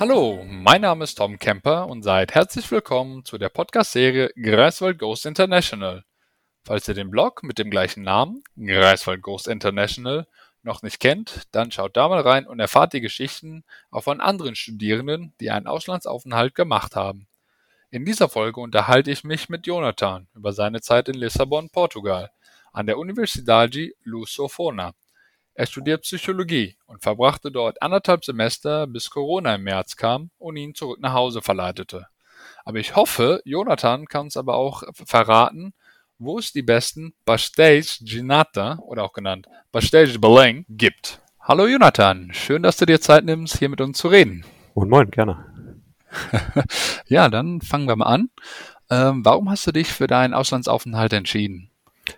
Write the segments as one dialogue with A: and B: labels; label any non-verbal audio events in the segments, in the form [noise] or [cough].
A: Hallo, mein Name ist Tom Kemper und seid herzlich willkommen zu der Podcast-Serie Greifswald Ghost International. Falls ihr den Blog mit dem gleichen Namen, Greifswald Ghost International, noch nicht kennt, dann schaut da mal rein und erfahrt die Geschichten auch von anderen Studierenden, die einen Auslandsaufenthalt gemacht haben. In dieser Folge unterhalte ich mich mit Jonathan über seine Zeit in Lissabon, Portugal, an der Universidade Lusofona. Er studiert Psychologie und verbrachte dort anderthalb Semester, bis Corona im März kam und ihn zurück nach Hause verleitete. Aber ich hoffe, Jonathan kann uns aber auch verraten, wo es die besten Pastéis Ginata oder auch genannt Pastéis Belém gibt. Hallo Jonathan, schön, dass du dir Zeit nimmst, hier mit uns zu reden.
B: Und moin, gerne. [laughs]
A: ja, dann fangen wir mal an. Ähm, warum hast du dich für deinen Auslandsaufenthalt entschieden?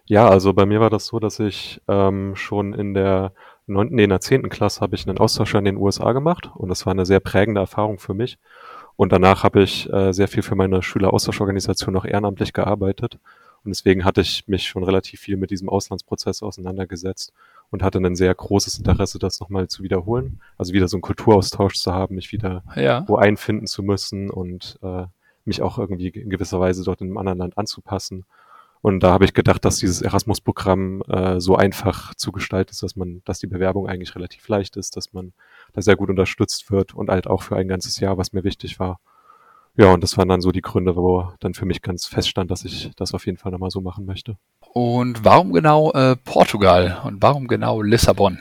B: Ja, also bei mir war das so, dass ich ähm, schon in der neunten, nee, in der zehnten Klasse habe ich einen Austausch in den USA gemacht und das war eine sehr prägende Erfahrung für mich. Und danach habe ich äh, sehr viel für meine Schüleraustauschorganisation noch ehrenamtlich gearbeitet. Und deswegen hatte ich mich schon relativ viel mit diesem Auslandsprozess auseinandergesetzt und hatte ein sehr großes Interesse, das nochmal zu wiederholen. Also wieder so einen Kulturaustausch zu haben, mich wieder ja. wo einfinden zu müssen und äh, mich auch irgendwie in gewisser Weise dort in einem anderen Land anzupassen. Und da habe ich gedacht, dass dieses Erasmus-Programm äh, so einfach zu gestalten ist, dass man, dass die Bewerbung eigentlich relativ leicht ist, dass man da sehr gut unterstützt wird und halt auch für ein ganzes Jahr, was mir wichtig war. Ja, und das waren dann so die Gründe, wo dann für mich ganz feststand, dass ich das auf jeden Fall nochmal so machen möchte.
A: Und warum genau äh, Portugal und warum genau Lissabon?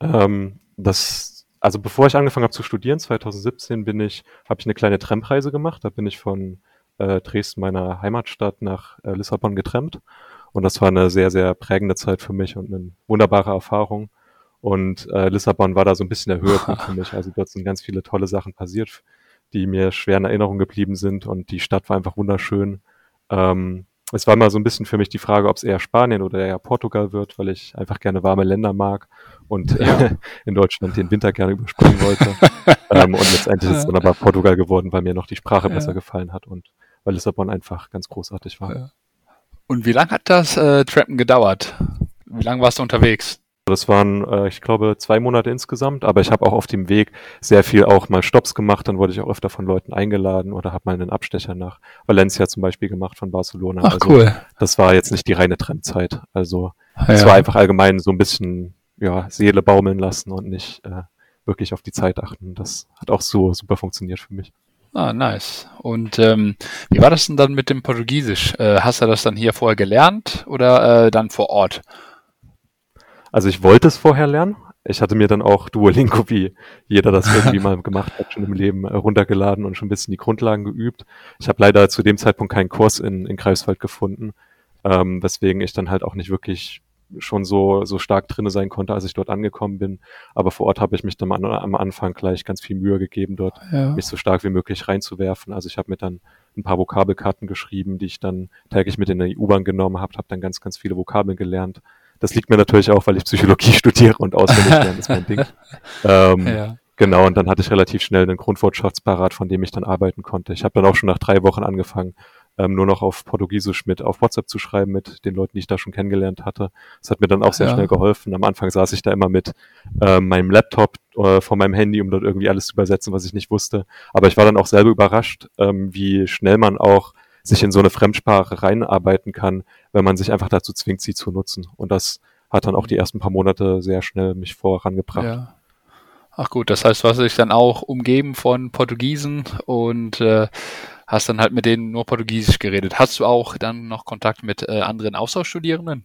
B: Ähm, das, also bevor ich angefangen habe zu studieren, 2017 bin ich, habe ich eine kleine Trampreise gemacht. Da bin ich von äh, Dresden, meiner Heimatstadt, nach äh, Lissabon getrennt. Und das war eine sehr, sehr prägende Zeit für mich und eine wunderbare Erfahrung. Und äh, Lissabon war da so ein bisschen der Höhepunkt für mich. Also dort sind ganz viele tolle Sachen passiert, die mir schwer in Erinnerung geblieben sind. Und die Stadt war einfach wunderschön. Ähm, es war mal so ein bisschen für mich die Frage, ob es eher Spanien oder eher Portugal wird, weil ich einfach gerne warme Länder mag und ja. äh, in Deutschland den Winter gerne überspringen wollte. [laughs] ähm, und letztendlich ist es dann aber Portugal geworden, weil mir noch die Sprache ja. besser gefallen hat und weil Lissabon einfach ganz großartig war. Ja.
A: Und wie lange hat das äh, Trappen gedauert? Wie lange warst du unterwegs?
B: Das waren, äh, ich glaube, zwei Monate insgesamt, aber ich habe auch auf dem Weg sehr viel auch mal Stops gemacht, dann wurde ich auch öfter von Leuten eingeladen oder habe mal einen Abstecher nach Valencia zum Beispiel gemacht von Barcelona.
A: Ach, also cool.
B: das war jetzt nicht die reine Trampzeit. Also es ja. war einfach allgemein so ein bisschen ja, Seele baumeln lassen und nicht äh, wirklich auf die Zeit achten. Das hat auch so super funktioniert für mich.
A: Ah, nice. Und ähm, wie war das denn dann mit dem Portugiesisch? Äh, hast du das dann hier vorher gelernt oder äh, dann vor Ort?
B: Also ich wollte es vorher lernen. Ich hatte mir dann auch Duolingo, wie jeder das irgendwie [laughs] mal gemacht hat, schon im Leben äh, runtergeladen und schon ein bisschen die Grundlagen geübt. Ich habe leider zu dem Zeitpunkt keinen Kurs in, in Greifswald gefunden, ähm, weswegen ich dann halt auch nicht wirklich schon so, so stark drinne sein konnte, als ich dort angekommen bin. Aber vor Ort habe ich mich dann am, am Anfang gleich ganz viel Mühe gegeben, dort ja. mich so stark wie möglich reinzuwerfen. Also ich habe mir dann ein paar Vokabelkarten geschrieben, die ich dann täglich mit in der U-Bahn genommen habe, habe dann ganz, ganz viele Vokabeln gelernt. Das liegt mir natürlich auch, weil ich Psychologie [laughs] studiere und auswendig lernen ist mein Ding. [laughs] Ähm, ja. Genau, und dann hatte ich relativ schnell einen Grundwortschaftsparat, von dem ich dann arbeiten konnte. Ich habe dann auch schon nach drei Wochen angefangen, ähm, nur noch auf Portugiesisch mit auf WhatsApp zu schreiben mit den Leuten, die ich da schon kennengelernt hatte. Das hat mir dann auch sehr ja. schnell geholfen. Am Anfang saß ich da immer mit ähm, meinem Laptop äh, vor meinem Handy, um dort irgendwie alles zu übersetzen, was ich nicht wusste. Aber ich war dann auch selber überrascht, ähm, wie schnell man auch sich in so eine Fremdsprache reinarbeiten kann, wenn man sich einfach dazu zwingt, sie zu nutzen. Und das hat dann auch die ersten paar Monate sehr schnell mich vorangebracht. Ja.
A: Ach gut, das heißt, du hast dich dann auch umgeben von Portugiesen und äh, hast dann halt mit denen nur Portugiesisch geredet. Hast du auch dann noch Kontakt mit äh, anderen Austauschstudierenden?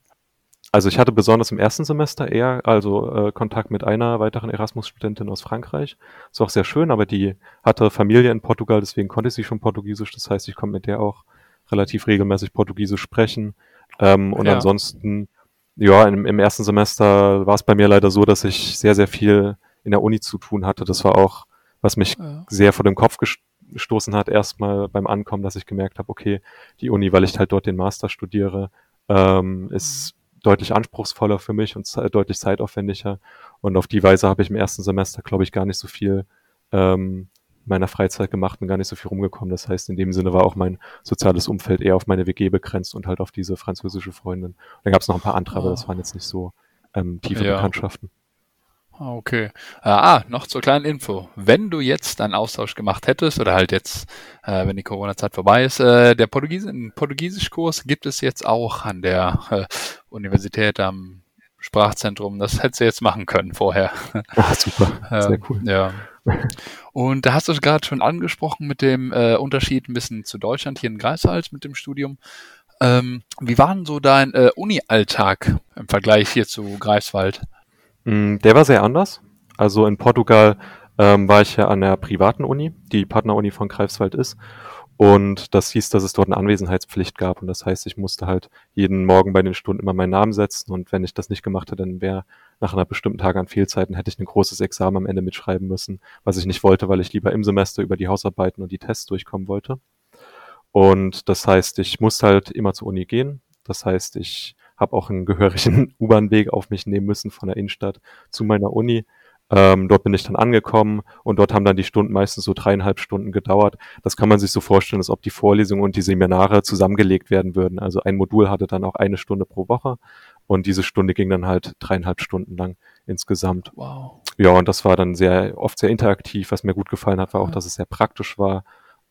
B: Also ich hatte besonders im ersten Semester eher also äh, Kontakt mit einer weiteren Erasmus-Studentin aus Frankreich. Ist auch sehr schön, aber die hatte Familie in Portugal, deswegen konnte sie schon Portugiesisch. Das heißt, ich konnte mit der auch relativ regelmäßig Portugiesisch sprechen. Ähm, und ja. ansonsten, ja, im, im ersten Semester war es bei mir leider so, dass ich sehr, sehr viel in der Uni zu tun hatte. Das war auch, was mich ja. sehr vor dem Kopf gestoßen hat, erstmal beim Ankommen, dass ich gemerkt habe, okay, die Uni, weil ich halt dort den Master studiere, ähm, ist deutlich anspruchsvoller für mich und deutlich zeitaufwendiger. Und auf die Weise habe ich im ersten Semester, glaube ich, gar nicht so viel ähm, meiner Freizeit gemacht und gar nicht so viel rumgekommen. Das heißt, in dem Sinne war auch mein soziales Umfeld eher auf meine WG begrenzt und halt auf diese französische Freundin. Und dann gab es noch ein paar andere, aber das waren jetzt nicht so ähm, tiefe ja. Bekanntschaften.
A: Ah, okay. Ah, noch zur kleinen Info. Wenn du jetzt einen Austausch gemacht hättest oder halt jetzt, äh, wenn die Corona-Zeit vorbei ist, äh, der Portugies Portugiesischkurs gibt es jetzt auch an der äh, Universität am Sprachzentrum. Das hättest du jetzt machen können vorher. [laughs]
B: Ah, super. Sehr cool.
A: Ja. [laughs] Und da hast du es gerade schon angesprochen mit dem äh, Unterschied ein bisschen zu Deutschland hier in Greifswald mit dem Studium. Ähm, wie war denn so dein äh, Uni-Alltag im Vergleich hier zu Greifswald?
B: Mm, der war sehr anders. Also in Portugal ähm, war ich ja an der privaten Uni, die Partneruni von Greifswald ist. Und das hieß, dass es dort eine Anwesenheitspflicht gab. Und das heißt, ich musste halt jeden Morgen bei den Stunden immer meinen Namen setzen. Und wenn ich das nicht gemacht hätte, dann wäre nach einer bestimmten Tag an Fehlzeiten, hätte ich ein großes Examen am Ende mitschreiben müssen, was ich nicht wollte, weil ich lieber im Semester über die Hausarbeiten und die Tests durchkommen wollte. Und das heißt, ich musste halt immer zur Uni gehen. Das heißt, ich habe auch einen gehörigen [laughs] U-Bahn-Weg auf mich nehmen müssen von der Innenstadt zu meiner Uni. Ähm, dort bin ich dann angekommen und dort haben dann die Stunden meistens so dreieinhalb Stunden gedauert. Das kann man sich so vorstellen, als ob die Vorlesungen und die Seminare zusammengelegt werden würden. Also ein Modul hatte dann auch eine Stunde pro Woche und diese Stunde ging dann halt dreieinhalb Stunden lang insgesamt.
A: Wow.
B: Ja, und das war dann sehr oft sehr interaktiv. Was mir gut gefallen hat, war auch, dass es sehr praktisch war.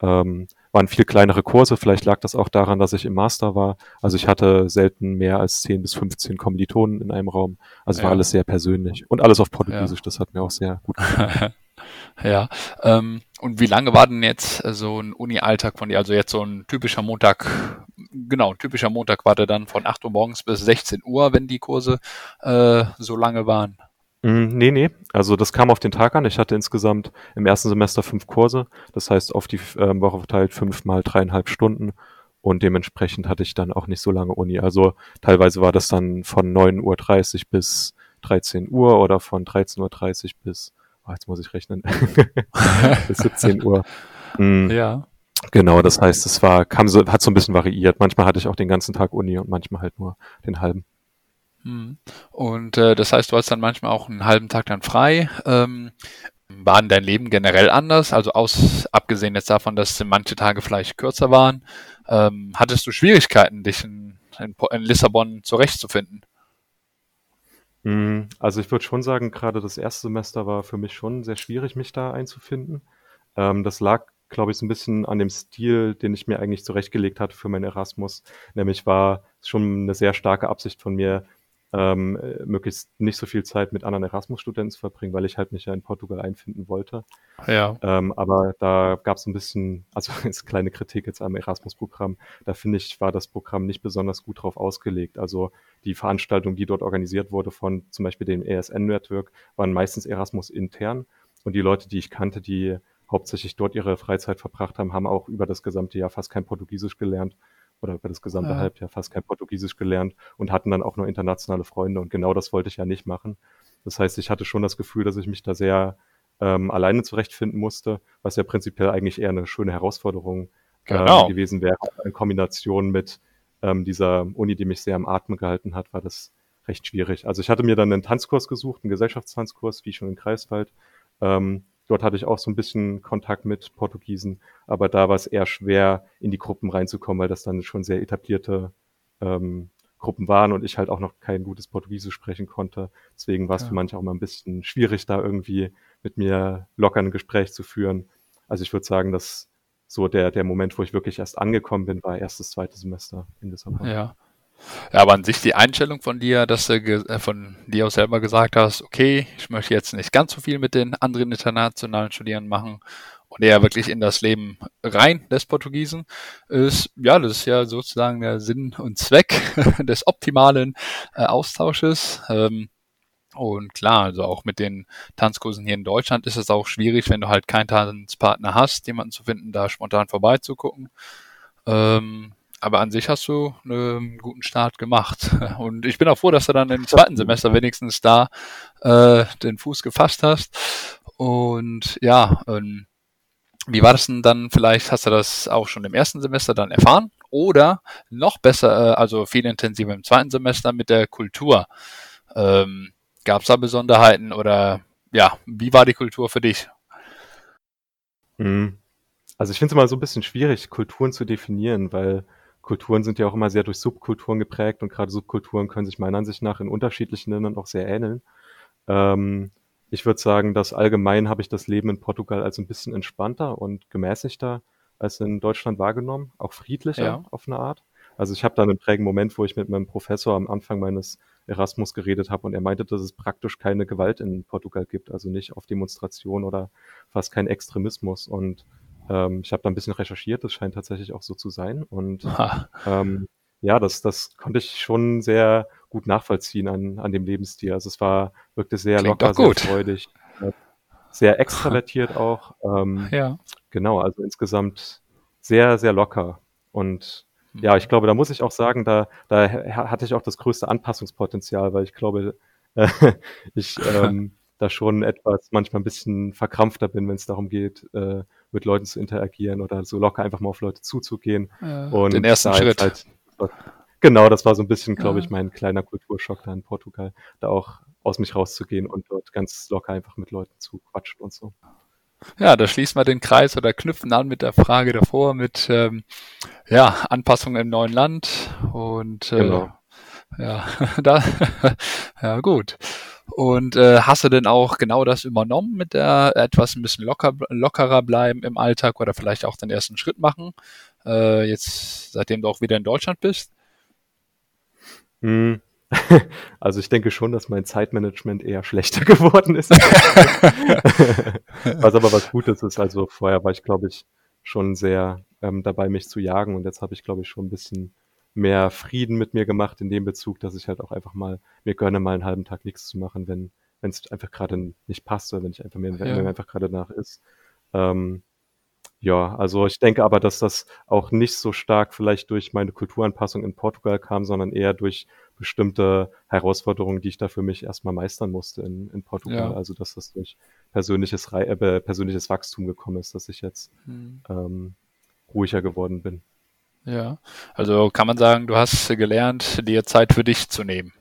B: Ähm, waren viel kleinere Kurse. Vielleicht lag das auch daran, dass ich im Master war. Also ich hatte selten mehr als 10 bis 15 Kommilitonen in einem Raum. Also ja. war alles sehr persönlich und alles auf Portugiesisch. Ja. Das hat mir auch sehr gut gefallen. [laughs]
A: ja. Ähm, und wie lange war denn jetzt äh, so ein Uni-Alltag von dir? Also jetzt so ein typischer Montag, genau, ein typischer Montag war der dann von 8 Uhr morgens bis 16 Uhr, wenn die Kurse äh, so lange waren.
B: Mm, nee, nee. Also das kam auf den Tag an. Ich hatte insgesamt im ersten Semester fünf Kurse. Das heißt, auf die ähm, Woche verteilt fünf mal dreieinhalb Stunden. Und dementsprechend hatte ich dann auch nicht so lange Uni. Also teilweise war das dann von 9.30 Uhr bis 13 Uhr oder von 13.30 Uhr bis, oh, jetzt muss ich rechnen, [laughs] bis 17 Uhr.
A: Mhm. Ja.
B: Genau, das heißt, es war, kam so, hat so ein bisschen variiert. Manchmal hatte ich auch den ganzen Tag Uni und manchmal halt nur den halben.
A: Mhm. Und äh, das heißt, du hast dann manchmal auch einen halben Tag dann frei. Ähm, war dein Leben generell anders? Also aus, abgesehen jetzt davon, dass manche Tage vielleicht kürzer waren, ähm, hattest du Schwierigkeiten, dich in, in, in Lissabon zurechtzufinden?
B: Mhm. Also ich würde schon sagen, gerade das erste Semester war für mich schon sehr schwierig, mich da einzufinden. Ähm, das lag, glaube ich, so ein bisschen an dem Stil, den ich mir eigentlich zurechtgelegt hatte für meinen Erasmus. Nämlich war es schon eine sehr starke Absicht von mir, ähm, äh, möglichst nicht so viel Zeit mit anderen Erasmus-Studenten zu verbringen, weil ich halt mich ja in Portugal einfinden wollte.
A: Ja.
B: Ähm, aber da gab es ein bisschen, also [laughs] jetzt kleine Kritik jetzt am Erasmus-Programm. Da finde ich, war das Programm nicht besonders gut drauf ausgelegt. Also die Veranstaltung, die dort organisiert wurde von zum Beispiel dem ESN-Network, waren meistens Erasmus intern. Und die Leute, die ich kannte, die hauptsächlich dort ihre Freizeit verbracht haben, haben auch über das gesamte Jahr fast kein Portugiesisch gelernt oder über das gesamte ja. Halbjahr fast kein Portugiesisch gelernt und hatten dann auch nur internationale Freunde. Und genau das wollte ich ja nicht machen. Das heißt, ich hatte schon das Gefühl, dass ich mich da sehr ähm, alleine zurechtfinden musste, was ja prinzipiell eigentlich eher eine schöne Herausforderung ähm, genau. ähm, gewesen wäre. In Kombination mit ähm, dieser Uni, die mich sehr am Atmen gehalten hat, war das recht schwierig. Also ich hatte mir dann einen Tanzkurs gesucht, einen Gesellschaftstanzkurs, wie schon in Kreiswald. Ähm, Dort hatte ich auch so ein bisschen Kontakt mit Portugiesen, aber da war es eher schwer, in die Gruppen reinzukommen, weil das dann schon sehr etablierte ähm, Gruppen waren und ich halt auch noch kein gutes Portugiesisch sprechen konnte. Deswegen war es ja. für manche auch mal ein bisschen schwierig, da irgendwie mit mir locker ein Gespräch zu führen. Also ich würde sagen, dass so der, der Moment, wo ich wirklich erst angekommen bin, war erstes, zweites Semester in Lissabon.
A: Ja. Ja, aber an sich die Einstellung von dir, dass du äh, von dir aus selber gesagt hast, okay, ich möchte jetzt nicht ganz so viel mit den anderen internationalen Studierenden machen und eher wirklich in das Leben rein des Portugiesen, ist, ja, das ist ja sozusagen der Sinn und Zweck [laughs] des optimalen äh, Austausches. Ähm, und klar, also auch mit den Tanzkursen hier in Deutschland ist es auch schwierig, wenn du halt keinen Tanzpartner hast, jemanden zu finden, da spontan vorbeizugucken. Ähm, aber an sich hast du einen guten Start gemacht. [laughs] Und ich bin auch froh, dass du dann im zweiten Semester wenigstens da äh, den Fuß gefasst hast. Und ja, ähm, wie war das denn dann? Vielleicht hast du das auch schon im ersten Semester dann erfahren oder noch besser, äh, also viel intensiver im zweiten Semester mit der Kultur. Ähm, Gab es da Besonderheiten oder ja, wie war die Kultur für dich?
B: Mhm. Also ich finde es immer so ein bisschen schwierig, Kulturen zu definieren, weil Kulturen sind ja auch immer sehr durch Subkulturen geprägt und gerade Subkulturen können sich meiner Ansicht nach in unterschiedlichen Ländern auch sehr ähneln. Ähm, ich würde sagen, dass allgemein habe ich das Leben in Portugal als ein bisschen entspannter und gemäßigter als in Deutschland wahrgenommen, auch friedlicher
A: Ja.
B: auf eine Art. Also ich habe da einen prägenden Moment, wo ich mit meinem Professor am Anfang meines Erasmus geredet habe und er meinte, dass es praktisch keine Gewalt in Portugal gibt, also nicht auf Demonstrationen oder fast kein Extremismus. Und ähm, ich habe da ein bisschen recherchiert, das scheint tatsächlich auch so zu sein. Und
A: Ha, [laughs]
B: ähm, ja, das, das konnte ich schon sehr gut nachvollziehen an, an dem Lebensstil. Also es war, wirkte sehr
A: Klingt
B: locker, sehr freudig, äh, sehr extravertiert auch. Ähm, [laughs]
A: ja.
B: genau, also insgesamt sehr, sehr locker. Und ja, ich glaube, da muss ich auch sagen, da, da ha- hatte ich auch das größte Anpassungspotenzial, weil ich glaube, äh, [laughs] ich ähm, da schon etwas manchmal ein bisschen verkrampfter bin, wenn es darum geht, äh, mit Leuten zu interagieren oder so locker einfach mal auf Leute zuzugehen.
A: Ja,
B: Und
A: den ersten
B: jetzt
A: Schritt.
B: Halt, genau, das war so ein bisschen, glaube
A: Ja.
B: ich, mein kleiner Kulturschock da in Portugal, da auch aus mich rauszugehen und dort ganz locker einfach mit Leuten zu quatschen und so.
A: Ja, da schließen wir den Kreis oder knüpfen an mit der Frage davor mit ähm, ja, Anpassung im neuen Land und äh,
B: Genau.
A: ja, [laughs] da [laughs] ja gut. Und äh, hast du denn auch genau das übernommen mit der etwas ein bisschen locker, lockerer bleiben im Alltag oder vielleicht auch den ersten Schritt machen? Äh, jetzt, seitdem du auch wieder in Deutschland bist?
B: Hm. [laughs] Also ich denke schon, dass mein Zeitmanagement eher schlechter [laughs] geworden ist. [laughs] was aber was Gutes ist. Also vorher war ich, glaube ich, schon sehr ähm, dabei, mich zu jagen und jetzt habe ich, glaube ich, schon ein bisschen mehr Frieden mit mir gemacht in dem Bezug, dass ich halt auch einfach mal mir gönne, mal einen halben Tag nichts zu machen, wenn wenn es einfach gerade nicht passt oder wenn ich einfach mir,
A: Ja.
B: mir einfach gerade nach ist. Ähm, ja, also ich denke aber, dass das auch nicht so stark vielleicht durch meine Kulturanpassung in Portugal kam, sondern eher durch bestimmte Herausforderungen, die ich da für mich erstmal meistern musste in, in Portugal.
A: Ja.
B: Also dass das durch persönliches, äh, persönliches Wachstum gekommen ist, dass ich jetzt
A: Hm.
B: ähm, ruhiger geworden bin.
A: Ja, also kann man sagen, du hast gelernt, dir Zeit für dich zu nehmen.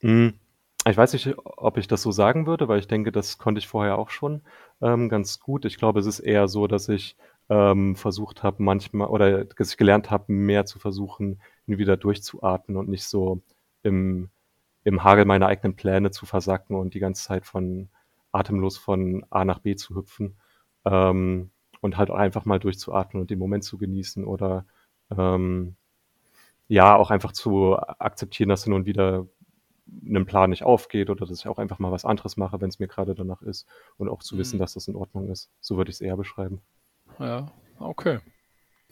B: Hm, Ich weiß nicht, ob ich das so sagen würde, weil ich denke, das konnte ich vorher auch schon ähm, ganz gut. Ich glaube, es ist eher so, dass ich ähm, versucht habe, manchmal oder dass ich gelernt habe, mehr zu versuchen, wieder durchzuatmen und nicht so im, im Hagel meiner eigenen Pläne zu versacken und die ganze Zeit von atemlos von A nach B zu hüpfen. Ähm, und halt auch einfach mal durchzuatmen und den Moment zu genießen oder ähm, ja, auch einfach zu akzeptieren, dass hin und wieder einem Plan nicht aufgeht oder dass ich auch einfach mal was anderes mache, wenn es mir gerade danach ist und auch zu wissen,
A: Mhm.
B: dass das in Ordnung ist. So würde ich es eher beschreiben.
A: Ja, okay.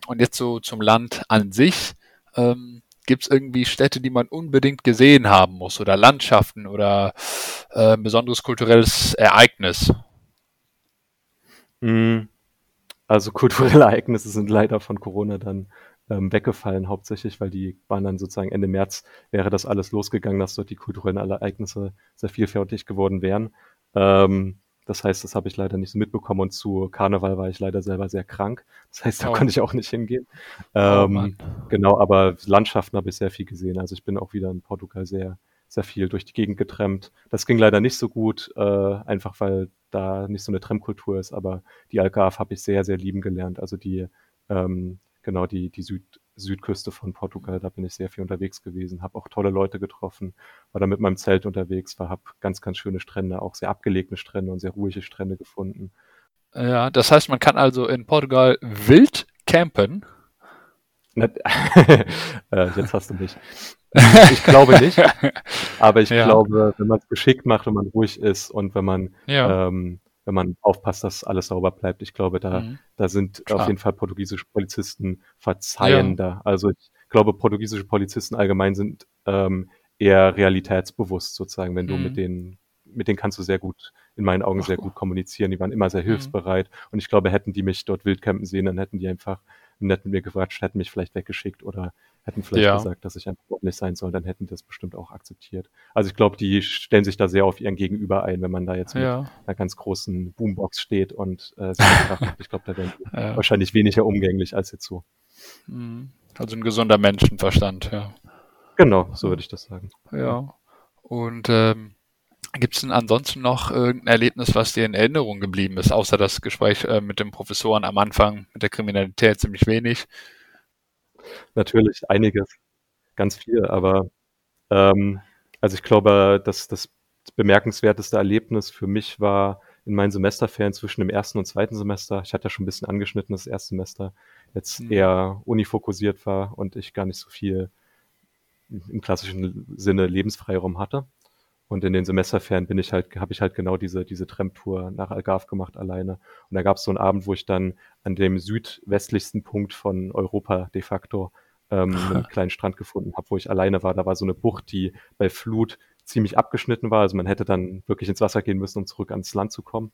A: Und jetzt so zum Land an sich. Ähm, Gibt es irgendwie Städte, die man unbedingt gesehen haben muss oder Landschaften oder äh, ein besonderes kulturelles Ereignis?
B: Mm, Also kulturelle Ereignisse sind leider von Corona dann ähm, weggefallen, hauptsächlich, weil die waren dann sozusagen Ende März wäre das alles losgegangen, dass dort die kulturellen Ereignisse sehr vielfältig geworden wären. Ähm, das heißt, das habe ich leider nicht so mitbekommen und zu Karneval war ich leider selber sehr krank. Das heißt, da
A: Oh.
B: konnte ich auch nicht hingehen.
A: Oh
B: Ähm,
A: Mann.
B: Genau, aber Landschaften habe ich sehr viel gesehen. Also ich bin auch wieder in Portugal sehr, sehr viel durch die Gegend getrennt. Das ging leider nicht so gut, äh, einfach weil da nicht so eine Trennkultur ist, aber die Algarve habe ich sehr, sehr lieben gelernt. Also die, ähm, genau, die, die Süd, Südküste von Portugal, da bin ich sehr viel unterwegs gewesen, habe auch tolle Leute getroffen, war da mit meinem Zelt unterwegs, war, habe ganz, ganz schöne Strände, auch sehr abgelegene Strände und sehr ruhige Strände gefunden.
A: Ja, das heißt, man kann also in Portugal wild campen. [laughs]
B: Äh, jetzt hast du mich. Ich glaube nicht, [laughs] aber ich
A: Ja.
B: glaube, wenn man es geschickt macht, wenn man ruhig ist und wenn man,
A: Ja.
B: ähm, wenn man aufpasst, dass alles sauber bleibt, ich glaube, da,
A: Mhm.
B: da sind
A: Klar.
B: auf jeden Fall portugiesische Polizisten verzeihender. Also ich glaube, portugiesische Polizisten allgemein sind ähm, eher realitätsbewusst sozusagen, wenn du
A: Mhm.
B: mit denen, mit denen kannst du sehr gut, in meinen Augen
A: Ach,
B: sehr
A: gut.
B: kommunizieren. Die waren immer sehr
A: Mhm.
B: hilfsbereit und ich glaube, hätten die mich dort wildcampen sehen, dann hätten die einfach nett mit mir gequatscht, hätten mich vielleicht weggeschickt oder hätten vielleicht
A: Ja.
B: gesagt, dass ich einfach ordentlich sein soll, dann hätten die das bestimmt auch akzeptiert. Also ich glaube, die stellen sich da sehr auf ihren Gegenüber ein, wenn man da jetzt mit
A: Ja.
B: einer ganz großen Boombox steht und äh. [laughs] Ich glaube, da wären
A: Ja.
B: wahrscheinlich weniger umgänglich als jetzt so.
A: Mhm. Also ein gesunder Menschenverstand, ja.
B: Genau, so würde ich das sagen.
A: Ja. Und ähm, gibt es denn ansonsten noch irgendein Erlebnis, was dir in Erinnerung geblieben ist, außer das Gespräch äh, mit dem Professoren am Anfang mit der Kriminalität ziemlich wenig?
B: Natürlich einiges, ganz viel, aber ähm, also ich glaube, dass das bemerkenswerteste Erlebnis für mich war in meinen Semesterferien zwischen dem ersten und zweiten Semester. Ich hatte ja schon ein bisschen angeschnitten, das erste Semester jetzt mhm. eher unifokussiert war und ich gar nicht so viel im klassischen Sinne Lebensfreiraum hatte. Und in den Semesterferien bin ich halt, habe ich halt genau diese, diese Tramtour nach Algarve gemacht alleine. Und da gab es so einen Abend, wo ich dann an dem südwestlichsten Punkt von Europa de facto ähm, einen kleinen Strand gefunden habe, wo ich alleine war. Da war so eine Bucht, die bei Flut ziemlich abgeschnitten war. Also man hätte dann wirklich ins Wasser gehen müssen, um zurück ans Land zu kommen.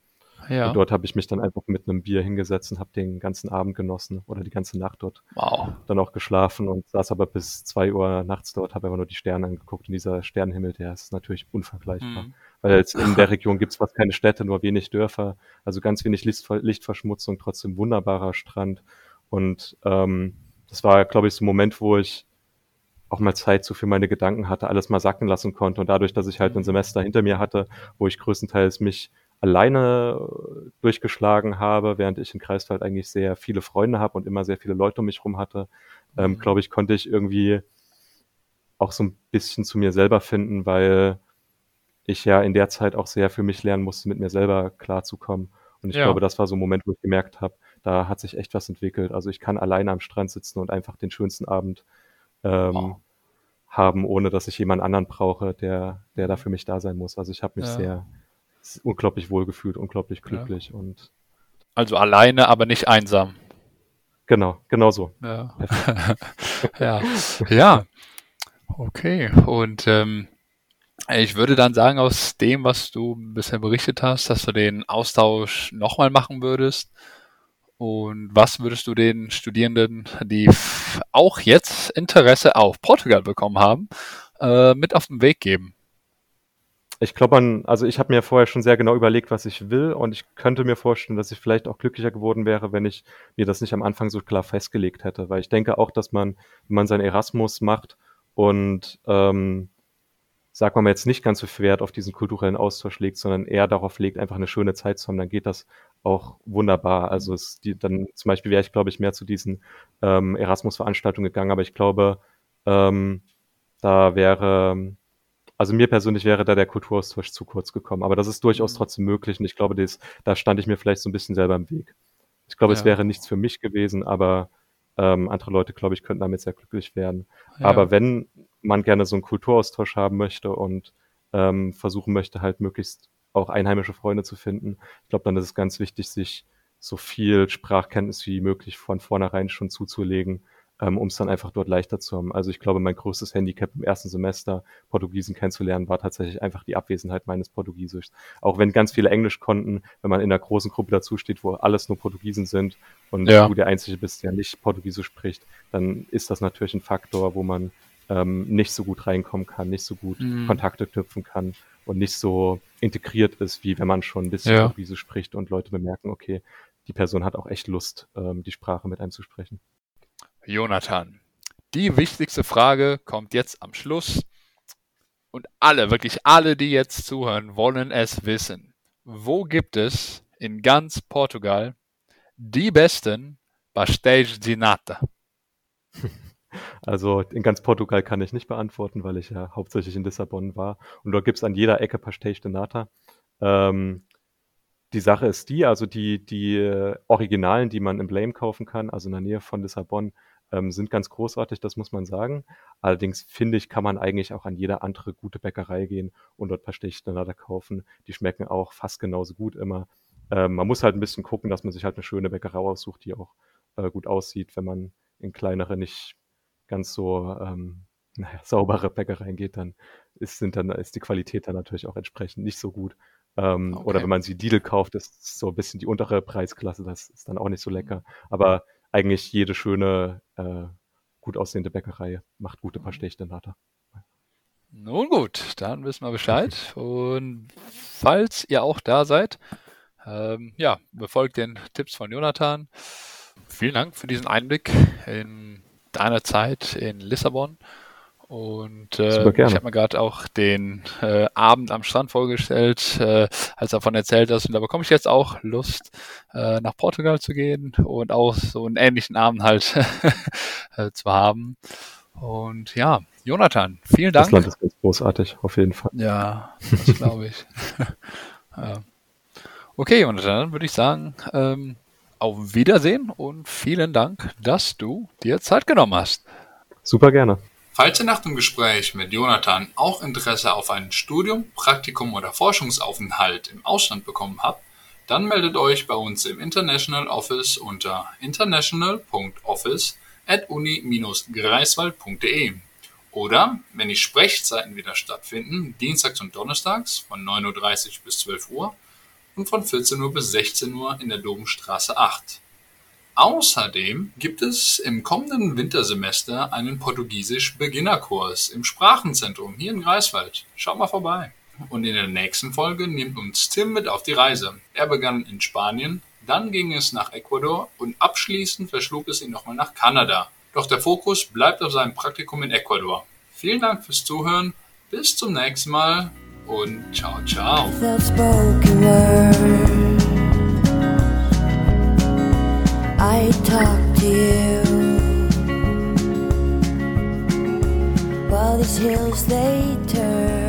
B: Ja. Und dort habe ich mich dann einfach mit einem Bier hingesetzt und habe den ganzen Abend genossen oder die ganze Nacht dort.
A: Wow.
B: Dann auch geschlafen und saß aber bis zwei Uhr nachts dort, habe einfach nur die Sterne angeguckt und dieser Sternenhimmel, der ist natürlich unvergleichbar. Mhm. Weil jetzt in der Region gibt es fast keine Städte, nur wenig Dörfer, also ganz wenig Lichtverschmutzung, trotzdem wunderbarer Strand. Und ähm, das war, glaube ich, so ein Moment, wo ich auch mal Zeit so für meine Gedanken hatte, alles mal sacken lassen konnte. Und dadurch, dass ich halt ein Semester hinter mir hatte, wo ich größtenteils mich alleine äh, durchgeschlagen habe, während ich in Kreiswald eigentlich sehr viele Freunde habe und immer sehr viele Leute um mich rum hatte, ähm, mhm. glaube ich, konnte ich irgendwie auch so ein bisschen zu mir selber finden, weil ich ja in der Zeit auch sehr für mich lernen musste, mit mir selber klarzukommen. Und ich ja. glaube, das war so ein Moment, wo ich gemerkt habe, da hat sich echt was entwickelt. Also ich kann alleine am Strand sitzen und einfach den schönsten Abend ähm, wow. haben, ohne dass ich jemand anderen brauche, der, der da für mich da sein muss. Also ich habe mich ja. sehr, unglaublich wohlgefühlt, unglaublich glücklich ja. und
A: also alleine, aber nicht einsam.
B: Genau, genau so.
A: Ja, [laughs] ja. ja. Okay. Und ähm, ich würde dann sagen, aus dem, was du bisher berichtet hast, dass du den Austausch nochmal machen würdest. Und was würdest du den Studierenden, die auch jetzt Interesse auf Portugal bekommen haben, äh, mit auf den Weg geben?
B: Ich glaube also ich habe mir vorher schon sehr genau überlegt, was ich will und ich könnte mir vorstellen, dass ich vielleicht auch glücklicher geworden wäre, wenn ich mir das nicht am Anfang so klar festgelegt hätte, weil ich denke auch, dass man, wenn man sein Erasmus macht und ähm, sagt man jetzt nicht ganz so viel Wert auf diesen kulturellen Austausch legt, sondern eher darauf legt, einfach eine schöne Zeit zu haben, dann geht das auch wunderbar. Also es, die, dann zum Beispiel wäre ich, glaube ich, mehr zu diesen ähm, Erasmus-Veranstaltungen gegangen, aber ich glaube, ähm, da wäre also mir persönlich wäre da der Kulturaustausch zu kurz gekommen, aber das ist durchaus mhm. trotzdem möglich und ich glaube, das, da stand ich mir vielleicht so ein bisschen selber im Weg. Ich glaube, ja. es wäre nichts für mich gewesen, aber ähm, andere Leute, glaube ich, könnten damit sehr glücklich werden. Ja. Aber wenn man gerne so einen Kulturaustausch haben möchte und ähm, versuchen möchte, halt möglichst auch einheimische Freunde zu finden, ich glaube, dann ist es ganz wichtig, sich so viel Sprachkenntnis wie möglich von vornherein schon zuzulegen, ähm, um es dann einfach dort leichter zu haben. Also ich glaube, mein größtes Handicap im ersten Semester, Portugiesen kennenzulernen, war tatsächlich einfach die Abwesenheit meines Portugiesischs. Auch wenn ganz viele Englisch konnten, wenn man in einer großen Gruppe dazu steht, wo alles nur Portugiesen sind und ja. du der Einzige bist, der nicht Portugiesisch spricht, dann ist das natürlich ein Faktor, wo man ähm, nicht so gut reinkommen kann, nicht so gut mhm. Kontakte knüpfen kann und nicht so integriert ist, wie wenn man schon ein bisschen ja. Portugiesisch spricht und Leute bemerken, okay, die Person hat auch echt Lust, ähm, die Sprache mit einem zu sprechen.
A: Jonathan, die wichtigste Frage kommt jetzt am Schluss. Und alle, wirklich alle, die jetzt zuhören, wollen es wissen. Wo gibt es in ganz Portugal die besten Pastéis de Nata? [laughs]
B: Also in ganz Portugal kann ich nicht beantworten, weil ich ja hauptsächlich in Lissabon war. Und dort gibt es an jeder Ecke Pastéis de Nata. Ähm, die Sache ist die, also die, die äh, Originalen, die man im Blame kaufen kann, also in der Nähe von Lissabon, ähm, sind ganz großartig, das muss man sagen. Allerdings finde ich, kann man eigentlich auch an jede andere gute Bäckerei gehen und dort ein paar Stechstandard kaufen. Die schmecken auch fast genauso gut immer. Ähm, man muss halt ein bisschen gucken, dass man sich halt eine schöne Bäckerei aussucht, die auch äh, gut aussieht, wenn man in kleinere, nicht ganz so ähm, [laughs] naja, saubere Bäckereien geht, dann ist, sind dann ist die Qualität dann natürlich auch entsprechend nicht so gut. Ähm, okay. Oder wenn man sie Lidl kauft, ist so ein bisschen die untere Preisklasse, das ist dann auch nicht so lecker. Mhm. Aber eigentlich jede schöne, äh, gut aussehende Bäckerei macht gute Pastete-Nata.
A: Nun gut, dann wissen wir Bescheid. Und falls ihr auch da seid, ähm, ja, befolgt den Tipps von Jonathan. Vielen Dank für diesen Einblick in deine Zeit in Lissabon. Und äh, ich habe mir gerade auch den äh, Abend am Strand vorgestellt, äh, als davon erzählt hast. Und da bekomme ich jetzt auch Lust, äh, nach Portugal zu gehen und auch so einen ähnlichen Abend halt [laughs] äh, zu haben. Und ja, Jonathan, vielen Dank.
B: Das Land ist ganz großartig, auf jeden Fall.
A: Ja, das glaube ich. [laughs] Okay, und dann würde ich sagen, ähm, auf Wiedersehen und vielen Dank, dass du dir Zeit genommen hast.
B: Super gerne.
A: Falls ihr nach dem Gespräch mit Jonathan auch Interesse auf ein Studium, Praktikum oder Forschungsaufenthalt im Ausland bekommen habt, dann meldet euch bei uns im International Office unter international.office at uni-greifswald.de. Oder, wenn die Sprechzeiten wieder stattfinden, dienstags und donnerstags von 9.30 Uhr bis 12 Uhr und von 14 Uhr bis 16 Uhr in der Dogenstraße 8. Außerdem gibt es im kommenden Wintersemester einen Portugiesisch-Beginnerkurs im Sprachenzentrum hier in Greifswald. Schaut mal vorbei. Und in der nächsten Folge nimmt uns Tim mit auf die Reise. Er begann in Spanien, dann ging es nach Ecuador und abschließend verschlug es ihn nochmal nach Kanada. Doch der Fokus bleibt auf seinem Praktikum in Ecuador. Vielen Dank fürs Zuhören, bis zum nächsten Mal und ciao, ciao. I talk to you while these hills they turn.